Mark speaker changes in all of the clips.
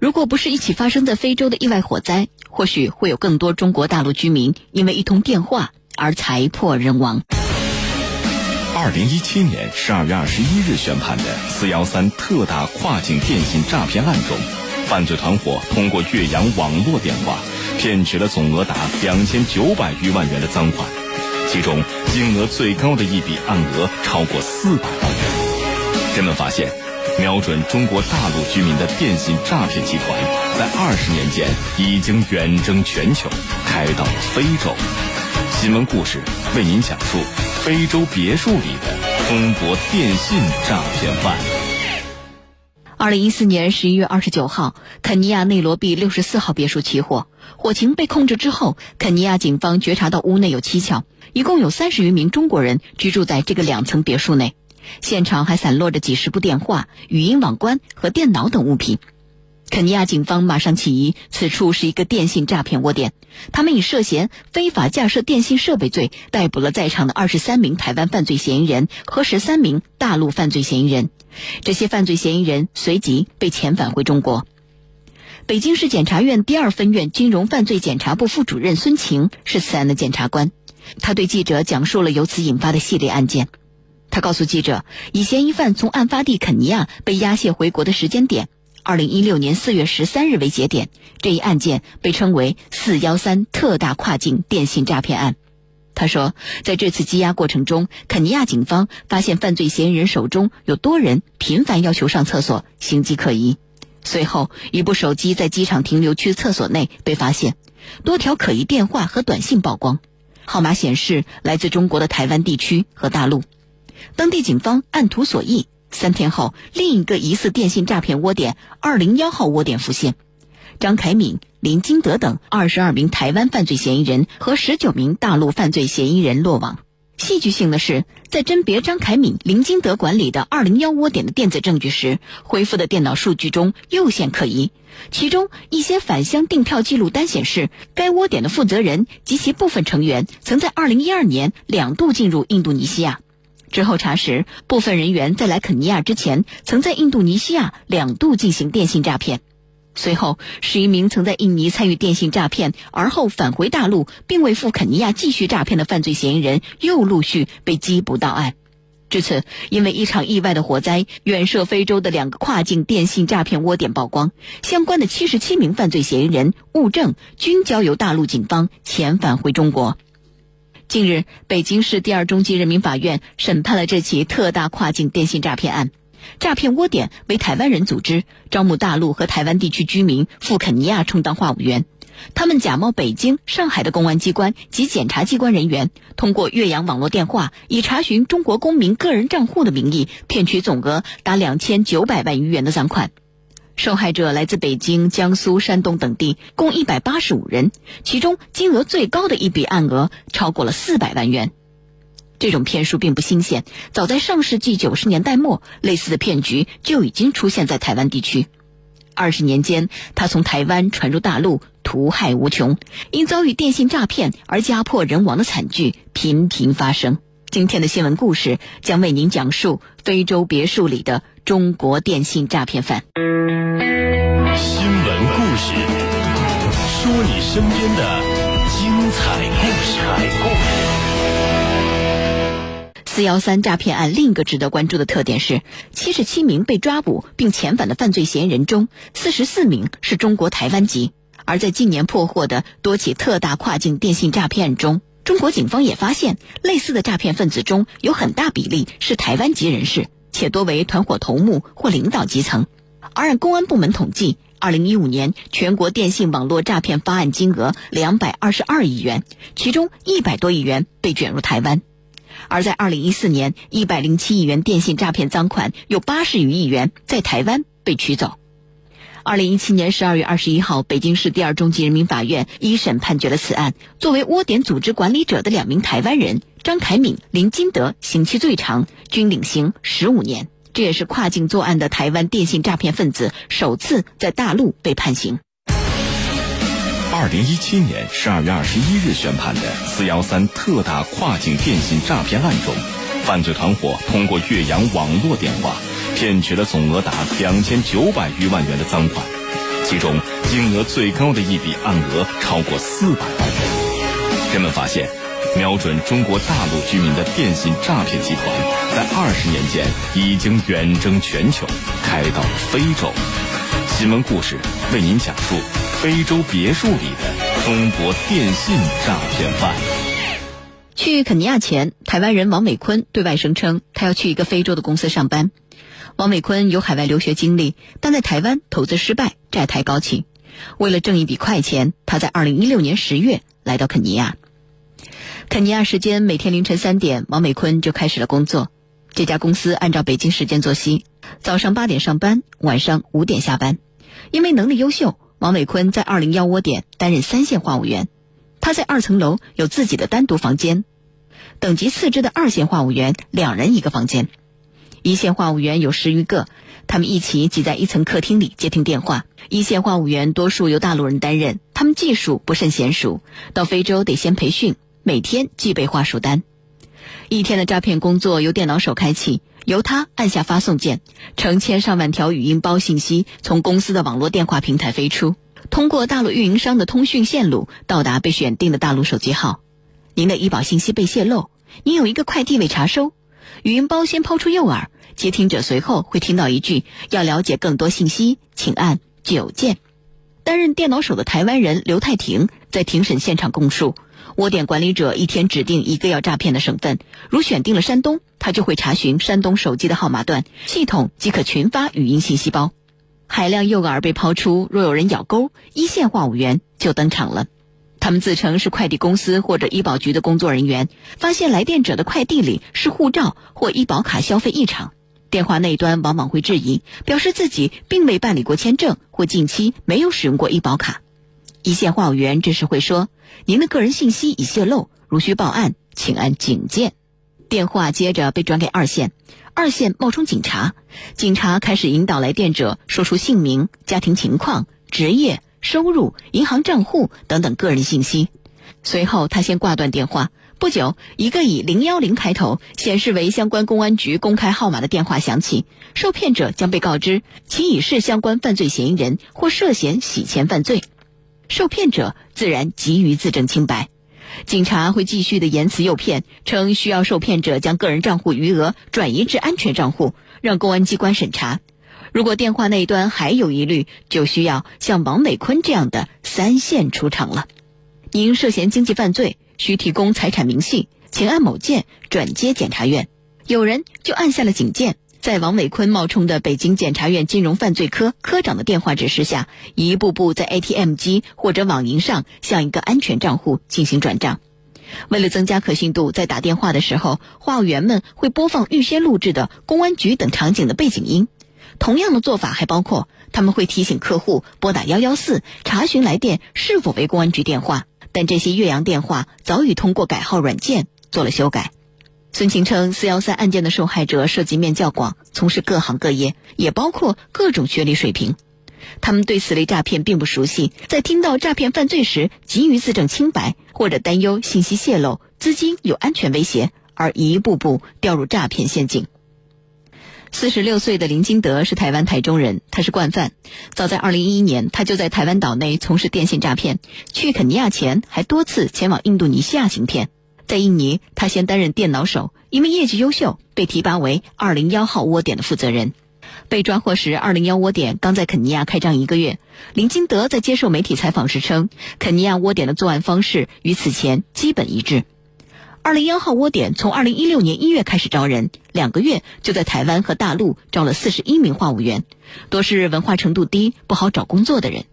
Speaker 1: 如果不是一起发生在非洲的意外火灾，或许会有更多中国大陆居民因为一通电话而财破人亡。
Speaker 2: 二零一七年十二月二十一日宣判的“四幺三”特大跨境电信诈骗案中，犯罪团伙通过岳阳网络电话骗取了总额达两千九百余万元的赃款，其中金额最高的一笔案额超过四百万元。人们发现，瞄准中国大陆居民的电信诈骗集团，在二十年间已经远征全球，开到了非洲。新闻故事为您讲述。非洲别墅里的中国电信诈骗犯。
Speaker 1: 二零一四年十一月二十九号，肯尼亚内罗毕六十四号别墅起火，火情被控制之后，肯尼亚警方觉察到屋内有蹊跷，一共有三十余名中国人居住在这个两层别墅内，现场还散落着几十部电话、语音网关和电脑等物品。肯尼亚警方马上起疑，此处是一个电信诈骗窝点。他们以涉嫌非法架设电信设备罪逮捕了在场的二十三名台湾犯罪嫌疑人和十三名大陆犯罪嫌疑人。这些犯罪嫌疑人随即被遣返回中国。北京市检察院第二分院金融犯罪检察部副主任孙晴是此案的检察官，他对记者讲述了由此引发的系列案件。他告诉记者，以嫌疑犯从案发地肯尼亚被押解回国的时间点。二零一六年四月十三日为节点，这一案件被称为“四幺三”特大跨境电信诈骗案。他说，在这次羁押过程中，肯尼亚警方发现犯罪嫌疑人手中有多人频繁要求上厕所，形迹可疑。随后，一部手机在机场停留区厕所内被发现，多条可疑电话和短信曝光，号码显示来自中国的台湾地区和大陆。当地警方按图索骥。三天后，另一个疑似电信诈骗窝点“二零幺号”窝点浮现，张凯敏、林金德等二十二名台湾犯罪嫌疑人和十九名大陆犯罪嫌疑人落网。戏剧性的是，在甄别张凯敏、林金德管理的“二零幺”窝点的电子证据时，恢复的电脑数据中又现可疑，其中一些返乡订票记录单显示，该窝点的负责人及其部分成员曾在二零一二年两度进入印度尼西亚。之后查实，部分人员在来肯尼亚之前，曾在印度尼西亚两度进行电信诈骗。随后，十一名曾在印尼参与电信诈骗，而后返回大陆并未赴肯尼亚继续诈骗的犯罪嫌疑人，又陆续被缉捕到案。至此，因为一场意外的火灾，远涉非洲的两个跨境电信诈骗窝点曝光，相关的七十七名犯罪嫌疑人物证均交由大陆警方遣返回中国。近日，北京市第二中级人民法院审判了这起特大跨境电信诈骗案。诈骗窝点为台湾人组织，招募大陆和台湾地区居民赴肯尼亚充当话务员。他们假冒北京、上海的公安机关及检察机关人员，通过岳阳网络电话，以查询中国公民个人账户的名义，骗取总额达两千九百万余元的赃款。受害者来自北京、江苏、山东等地，共一百八十五人，其中金额最高的一笔案额超过了四百万元。这种骗术并不新鲜，早在上世纪九十年代末，类似的骗局就已经出现在台湾地区。二十年间，他从台湾传入大陆，屠害无穷，因遭遇电信诈骗而家破人亡的惨剧频频发生。今天的新闻故事将为您讲述非洲别墅里的中国电信诈骗犯。
Speaker 3: 新闻故事，说你身边的精彩故事。
Speaker 1: 四幺三诈骗案另一个值得关注的特点是，七十七名被抓捕并遣返的犯罪嫌疑人中，四十四名是中国台湾籍。而在近年破获的多起特大跨境电信诈骗案中，中国警方也发现，类似的诈骗分子中有很大比例是台湾籍人士，且多为团伙头目或领导基层。而按公安部门统计，二零一五年全国电信网络诈骗发案金额两百二十二亿元，其中一百多亿元被卷入台湾；而在二零一四年，一百零七亿元电信诈骗赃款有八十余亿元在台湾被取走。二零一七年十二月二十一号，北京市第二中级人民法院一审判决了此案。作为窝点组织管理者的两名台湾人张凯敏、林金德，刑期最长，均领刑十五年。这也是跨境作案的台湾电信诈骗分子首次在大陆被判刑。
Speaker 2: 二零一七年十二月二十一日宣判的“四幺三”特大跨境电信诈骗案中，犯罪团伙通过岳阳网络电话骗取了总额达两千九百余万元的赃款，其中金额最高的一笔案额超过四百万元。人们发现，瞄准中国大陆居民的电信诈骗集团，在二十年间已经远征全球，开到了非洲。新闻故事为您讲述非洲别墅里的中国电信诈骗犯。
Speaker 1: 去肯尼亚前，台湾人王美坤对外声称他要去一个非洲的公司上班。王伟坤有海外留学经历，但在台湾投资失败，债台高企。为了挣一笔快钱，他在二零一六年十月来到肯尼亚。肯尼亚时间每天凌晨三点，王伟坤就开始了工作。这家公司按照北京时间作息，早上八点上班，晚上五点下班。因为能力优秀，王伟坤在二零幺窝点担任三线话务员。他在二层楼有自己的单独房间，等级次之的二线话务员两人一个房间，一线话务员有十余个，他们一起挤在一层客厅里接听电话。一线话务员多数由大陆人担任，他们技术不甚娴熟，到非洲得先培训，每天记背话术单。一天的诈骗工作由电脑手开启。由他按下发送键，成千上万条语音包信息从公司的网络电话平台飞出，通过大陆运营商的通讯线路到达被选定的大陆手机号。您的医保信息被泄露，您有一个快递未查收。语音包先抛出诱饵，接听者随后会听到一句：“要了解更多信息，请按九键。”担任电脑手的台湾人刘太庭在庭审现场供述。窝点管理者一天指定一个要诈骗的省份，如选定了山东，他就会查询山东手机的号码段，系统即可群发语音信息包。海量诱饵被抛出，若有人咬钩，一线话务员就登场了。他们自称是快递公司或者医保局的工作人员，发现来电者的快递里是护照或医保卡消费异常，电话那端往往会质疑，表示自己并未办理过签证或近期没有使用过医保卡。一线话务员这时会说：“您的个人信息已泄露，如需报案，请按警键。”电话接着被转给二线，二线冒充警察，警察开始引导来电者说出姓名、家庭情况、职业、收入、银行账户等等个人信息。随后他先挂断电话，不久，一个以零幺零开头、显示为相关公安局公开号码的电话响起，受骗者将被告知其已是相关犯罪嫌疑人或涉嫌洗钱犯罪。受骗者自然急于自证清白，警察会继续的言辞诱骗，称需要受骗者将个人账户余额转移至安全账户，让公安机关审查。如果电话那一端还有疑虑，就需要像王美坤这样的三线出场了。您涉嫌经济犯罪，需提供财产明细，请按某键转接检察院。有人就按下了警键。在王伟坤冒充的北京检察院金融犯罪科科长的电话指示下，一步步在 ATM 机或者网银上向一个安全账户进行转账。为了增加可信度，在打电话的时候，话务员们会播放预先录制的公安局等场景的背景音。同样的做法还包括，他们会提醒客户拨打幺幺四查询来电是否为公安局电话。但这些越洋电话早已通过改号软件做了修改。孙晴称，四幺三案件的受害者涉及面较广，从事各行各业，也包括各种学历水平。他们对此类诈骗并不熟悉，在听到诈骗犯罪时，急于自证清白，或者担忧信息泄露、资金有安全威胁，而一步步掉入诈骗陷阱。四十六岁的林金德是台湾台中人，他是惯犯。早在二零一一年，他就在台湾岛内从事电信诈骗，去肯尼亚前还多次前往印度尼西亚行骗。在印尼，他先担任电脑手，因为业绩优秀，被提拔为二零幺号窝点的负责人。被抓获时，二零幺窝点刚在肯尼亚开张一个月。林金德在接受媒体采访时称，肯尼亚窝点的作案方式与此前基本一致。二零幺号窝点从二零一六年一月开始招人，两个月就在台湾和大陆招了四十一名话务员，多是文化程度低、不好找工作的人，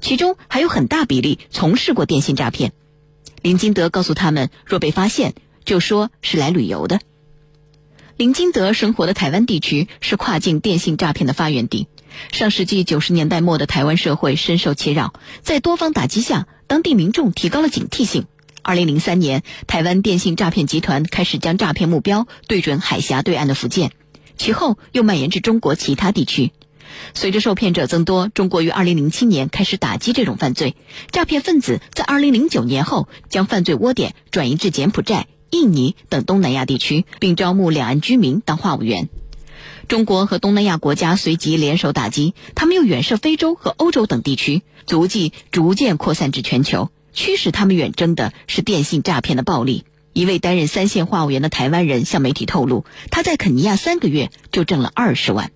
Speaker 1: 其中还有很大比例从事过电信诈骗。林金德告诉他们，若被发现，就说是来旅游的。林金德生活的台湾地区是跨境电信诈骗的发源地。上世纪九十年代末的台湾社会深受其扰，在多方打击下，当地民众提高了警惕性。二零零三年，台湾电信诈骗集团开始将诈骗目标对准海峡对岸的福建，其后又蔓延至中国其他地区。随着受骗者增多，中国于二零零七年开始打击这种犯罪。诈骗分子在二零零九年后将犯罪窝点转移至柬埔寨、印尼等东南亚地区，并招募两岸居民当话务员。中国和东南亚国家随即联手打击，他们又远涉非洲和欧洲等地区，足迹逐渐扩散至全球。驱使他们远征的是电信诈骗的暴利。一位担任三线话务员的台湾人向媒体透露，他在肯尼亚三个月就挣了二十万。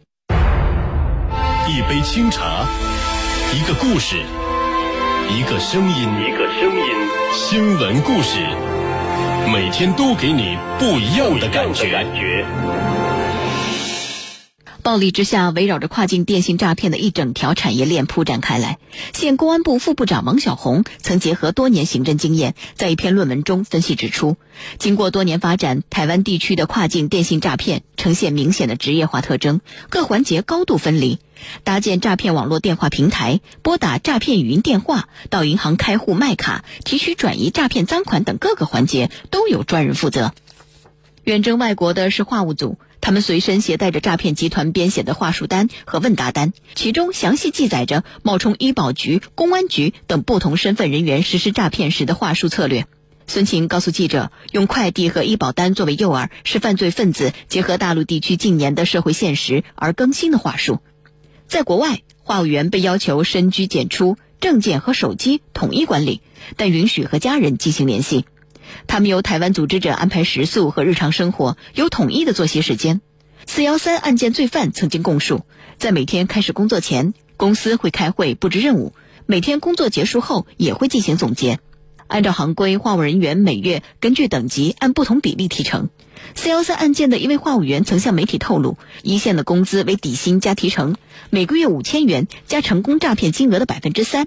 Speaker 3: 一杯清茶，一个故事，一个声音，一个声音，新闻故事，每天都给你不一样的感觉。
Speaker 1: 暴力之下，围绕着跨境电信诈骗的一整条产业链铺展开来。现公安部副部长王小红曾结合多年刑侦经验，在一篇论文中分析指出，经过多年发展，台湾地区的跨境电信诈骗呈现明显的职业化特征，各环节高度分离。搭建诈骗网络电话平台，拨打诈骗语音电话，到银行开户卖卡、提取转移诈骗赃款等各个环节都有专人负责。远征外国的是话务组。他们随身携带着诈骗集团编写的话术单和问答单，其中详细记载着冒充医保局、公安局等不同身份人员实施诈骗时的话术策略。孙晴告诉记者，用快递和医保单作为诱饵，是犯罪分子结合大陆地区近年的社会现实而更新的话术。在国外，话务员被要求深居简出，证件和手机统一管理，但允许和家人进行联系。他们由台湾组织者安排食宿和日常生活，有统一的作息时间。四幺三案件罪犯曾经供述，在每天开始工作前，公司会开会布置任务；每天工作结束后，也会进行总结。按照行规，话务人员每月根据等级按不同比例提成。四幺三案件的一位话务员曾向媒体透露，一线的工资为底薪加提成，每个月五千元加成功诈骗金额的百分之三；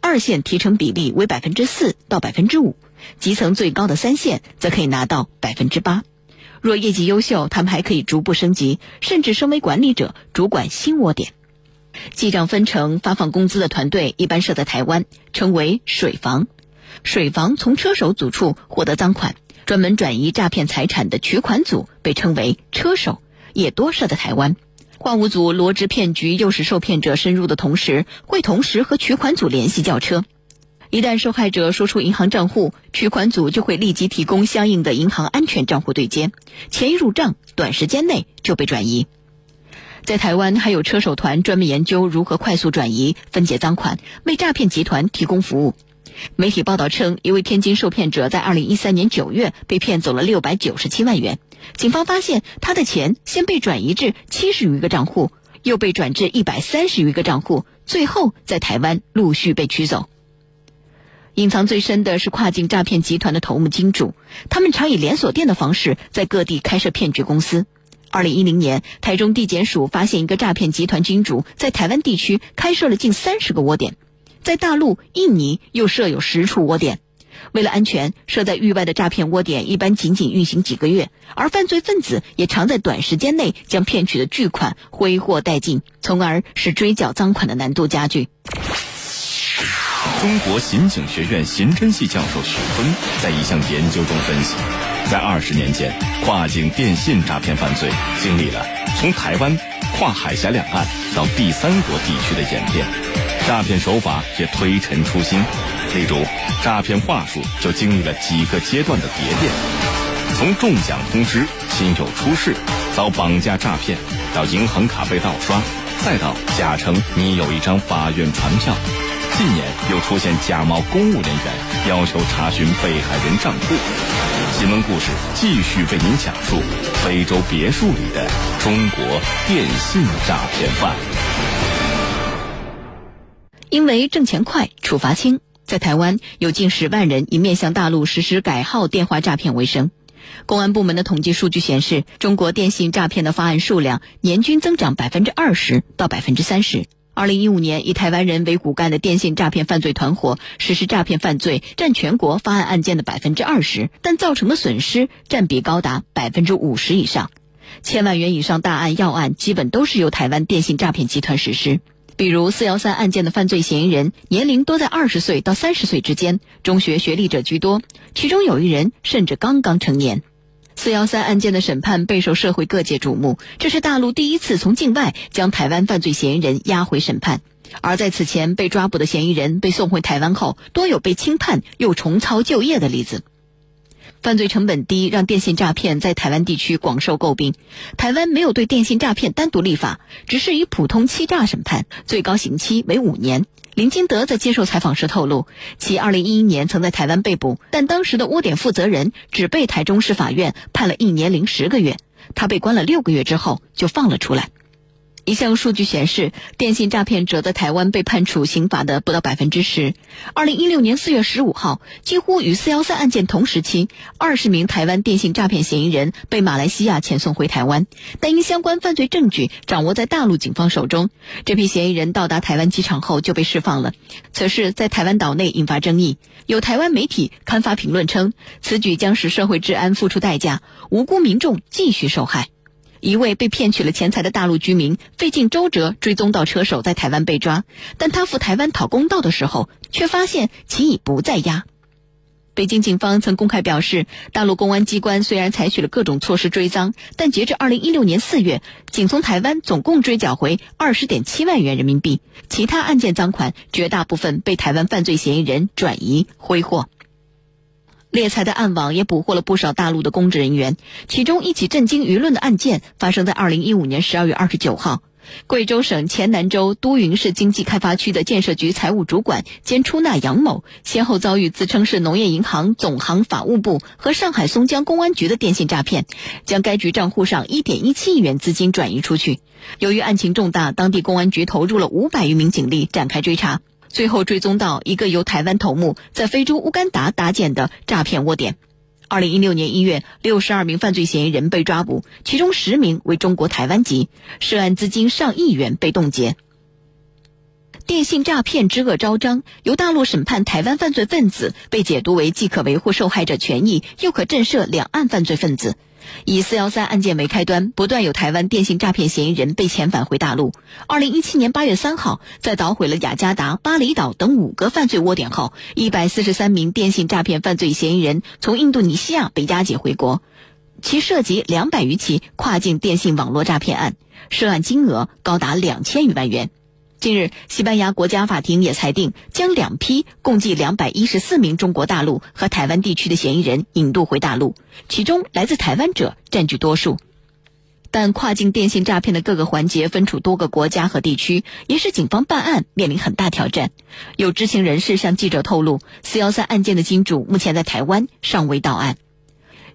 Speaker 1: 二线提成比例为百分之四到百分之五。基层最高的三线则可以拿到百分之八，若业绩优秀，他们还可以逐步升级，甚至升为管理者，主管新窝点。记账分成发放工资的团队一般设在台湾，称为水房。水房从车手组处获得赃款，专门转移诈骗财产的取款组被称为车手，也多设在台湾。话务组罗织骗局，诱使受骗者深入的同时，会同时和取款组联系叫车。一旦受害者说出银行账户，取款组就会立即提供相应的银行安全账户对接，钱一入账，短时间内就被转移。在台湾，还有车手团专门研究如何快速转移、分解赃款，为诈骗集团提供服务。媒体报道称，一位天津受骗者在2013年9月被骗走了697万元，警方发现他的钱先被转移至70余个账户，又被转至130余个账户，最后在台湾陆续被取走。隐藏最深的是跨境诈骗集团的头目金主，他们常以连锁店的方式在各地开设骗局公司。二零一零年，台中地检署发现一个诈骗集团金主在台湾地区开设了近三十个窝点，在大陆、印尼又设有十处窝点。为了安全，设在域外的诈骗窝点一般仅仅运行几个月，而犯罪分子也常在短时间内将骗取的巨款挥霍殆尽，从而使追缴赃款的难度加剧。
Speaker 2: 中国刑警学院刑侦系教授许峰在一项研究中分析，在二十年间，跨境电信诈骗犯罪经历了从台湾跨海峡两岸到第三国地区的演变，诈骗手法也推陈出新。例如，诈骗话术就经历了几个阶段的迭变，从中奖通知、亲友出事、遭绑架诈骗，到银行卡被盗刷，再到假称你有一张法院传票。又出现假冒公务人员，要求查询被害人账户。新闻故事继续为您讲述非洲别墅里的中国电信诈骗犯。
Speaker 1: 因为挣钱快、处罚轻，在台湾有近十万人以面向大陆实施改号电话诈骗为生。公安部门的统计数据显示，中国电信诈骗的发案数量年均增长百分之二十到百分之三十。二零一五年，以台湾人为骨干的电信诈骗犯罪团伙实施诈骗犯罪，占全国发案案件的百分之二十，但造成的损失占比高达百分之五十以上。千万元以上大案要案，基本都是由台湾电信诈骗集团实施。比如四幺三案件的犯罪嫌疑人，年龄都在二十岁到三十岁之间，中学学历者居多，其中有一人甚至刚刚成年。四幺三案件的审判备受社会各界瞩目，这是大陆第一次从境外将台湾犯罪嫌疑人押回审判。而在此前被抓捕的嫌疑人被送回台湾后，多有被轻判又重操旧业的例子。犯罪成本低，让电信诈骗在台湾地区广受诟病。台湾没有对电信诈骗单独立法，只是以普通欺诈审判，最高刑期为五年。林金德在接受采访时透露，其2011年曾在台湾被捕，但当时的窝点负责人只被台中市法院判了一年零十个月，他被关了六个月之后就放了出来。一项数据显示，电信诈骗者在台湾被判处刑罚的不到百分之十。二零一六年四月十五号，几乎与四幺三案件同时期，二十名台湾电信诈骗嫌疑人被马来西亚遣送回台湾，但因相关犯罪证据掌握在大陆警方手中，这批嫌疑人到达台湾机场后就被释放了。此事在台湾岛内引发争议，有台湾媒体刊发评论称，此举将使社会治安付出代价，无辜民众继续受害。一位被骗取了钱财的大陆居民费尽周折追踪到车手在台湾被抓，但他赴台湾讨公道的时候，却发现其已不在押。北京警方曾公开表示，大陆公安机关虽然采取了各种措施追赃，但截至二零一六年四月，仅从台湾总共追缴回二十点七万元人民币，其他案件赃款绝大部分被台湾犯罪嫌疑人转移挥霍。猎财的暗网也捕获了不少大陆的公职人员，其中一起震惊舆论的案件发生在二零一五年十二月二十九号，贵州省黔南州都匀市经济开发区的建设局财务主管兼出纳杨某，先后遭遇自称是农业银行总行法务部和上海松江公安局的电信诈骗，将该局账户上一点一七亿元资金转移出去。由于案情重大，当地公安局投入了五百余名警力展开追查。最后追踪到一个由台湾头目在非洲乌干达搭建的诈骗窝点。二零一六年一月，六十二名犯罪嫌疑人被抓捕，其中十名为中国台湾籍，涉案资金上亿元被冻结。电信诈骗之恶昭彰，由大陆审判台湾犯罪分子，被解读为既可维护受害者权益，又可震慑两岸犯罪分子。以四幺三案件为开端，不断有台湾电信诈骗嫌疑人被遣返回大陆。二零一七年八月三号，在捣毁了雅加达、巴厘岛等五个犯罪窝点后，一百四十三名电信诈骗犯罪嫌疑人从印度尼西亚被押解回国，其涉及两百余起跨境电信网络诈骗案，涉案金额高达两千余万元。近日，西班牙国家法庭也裁定，将两批共计两百一十四名中国大陆和台湾地区的嫌疑人引渡回大陆，其中来自台湾者占据多数。但跨境电信诈骗的各个环节分处多个国家和地区，也使警方办案面临很大挑战。有知情人士向记者透露，四幺三案件的金主目前在台湾尚未到案，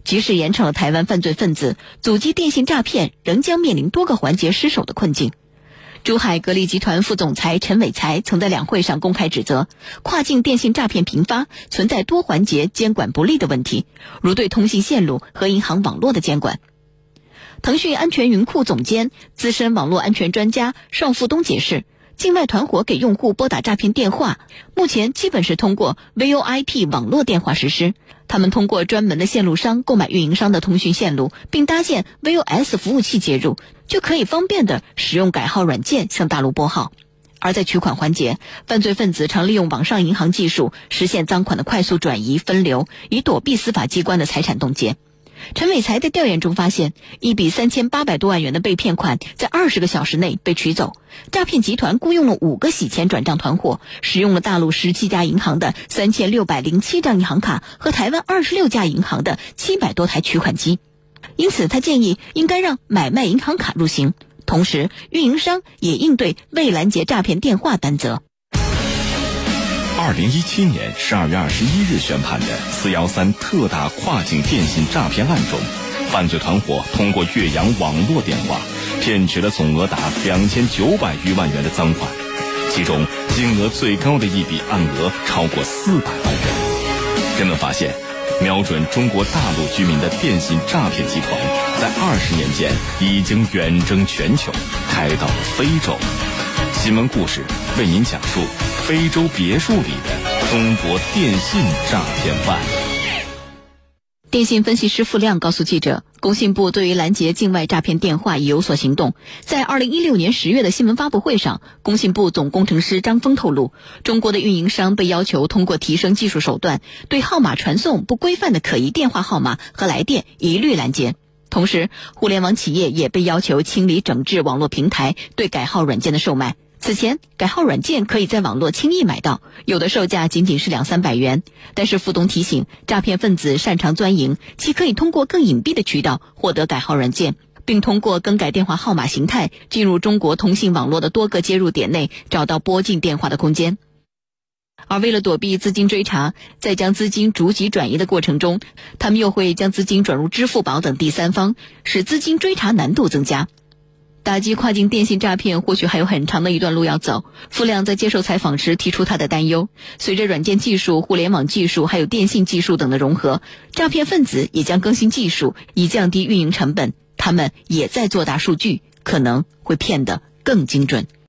Speaker 1: 即使严惩了台湾犯罪分子，阻击电信诈骗仍将面临多个环节失守的困境。珠海格力集团副总裁陈伟才曾在两会上公开指责，跨境电信诈骗频发，存在多环节监管不力的问题，如对通信线路和银行网络的监管。腾讯安全云库总监、资深网络安全专家邵富东解释。境外团伙给用户拨打诈骗电话，目前基本是通过 VoIP 网络电话实施。他们通过专门的线路商购买运营商的通讯线路，并搭建 VOS 服务器接入，就可以方便的使用改号软件向大陆拨号。而在取款环节，犯罪分子常利用网上银行技术实现赃款的快速转移分流，以躲避司法机关的财产冻结。陈伟才在调研中发现，一笔三千八百多万元的被骗款在二十个小时内被取走。诈骗集团雇佣了五个洗钱转账团伙，使用了大陆十七家银行的三千六百零七张银行卡和台湾二十六家银行的七百多台取款机。因此，他建议应该让买卖银行卡入刑，同时运营商也应对未拦截诈骗电话担责。
Speaker 2: 二零一七年十二月二十一日宣判的“四幺三”特大跨境电信诈骗案中，犯罪团伙通过岳阳网络电话骗取了总额达两千九百余万元的赃款，其中金额最高的一笔案额超过四百万元。人们发现，瞄准中国大陆居民的电信诈骗集团，在二十年间已经远征全球，开到了非洲。新闻故事为您讲述。非洲别墅里的中国电信诈骗犯。
Speaker 1: 电信分析师付亮告诉记者，工信部对于拦截境外诈骗电话已有所行动。在二零一六年十月的新闻发布会上，工信部总工程师张峰透露，中国的运营商被要求通过提升技术手段，对号码传送不规范的可疑电话号码和来电一律拦截。同时，互联网企业也被要求清理整治网络平台对改号软件的售卖。此前，改号软件可以在网络轻易买到，有的售价仅仅是两三百元。但是，付东提醒，诈骗分子擅长钻营，其可以通过更隐蔽的渠道获得改号软件，并通过更改电话号码形态，进入中国通信网络的多个接入点内，找到拨进电话的空间。而为了躲避资金追查，在将资金逐级转移的过程中，他们又会将资金转入支付宝等第三方，使资金追查难度增加。打击跨境电信诈骗或许还有很长的一段路要走。付亮在接受采访时提出他的担忧：随着软件技术、互联网技术还有电信技术等的融合，诈骗分子也将更新技术以降低运营成本。他们也在做大数据，可能会骗得更精准。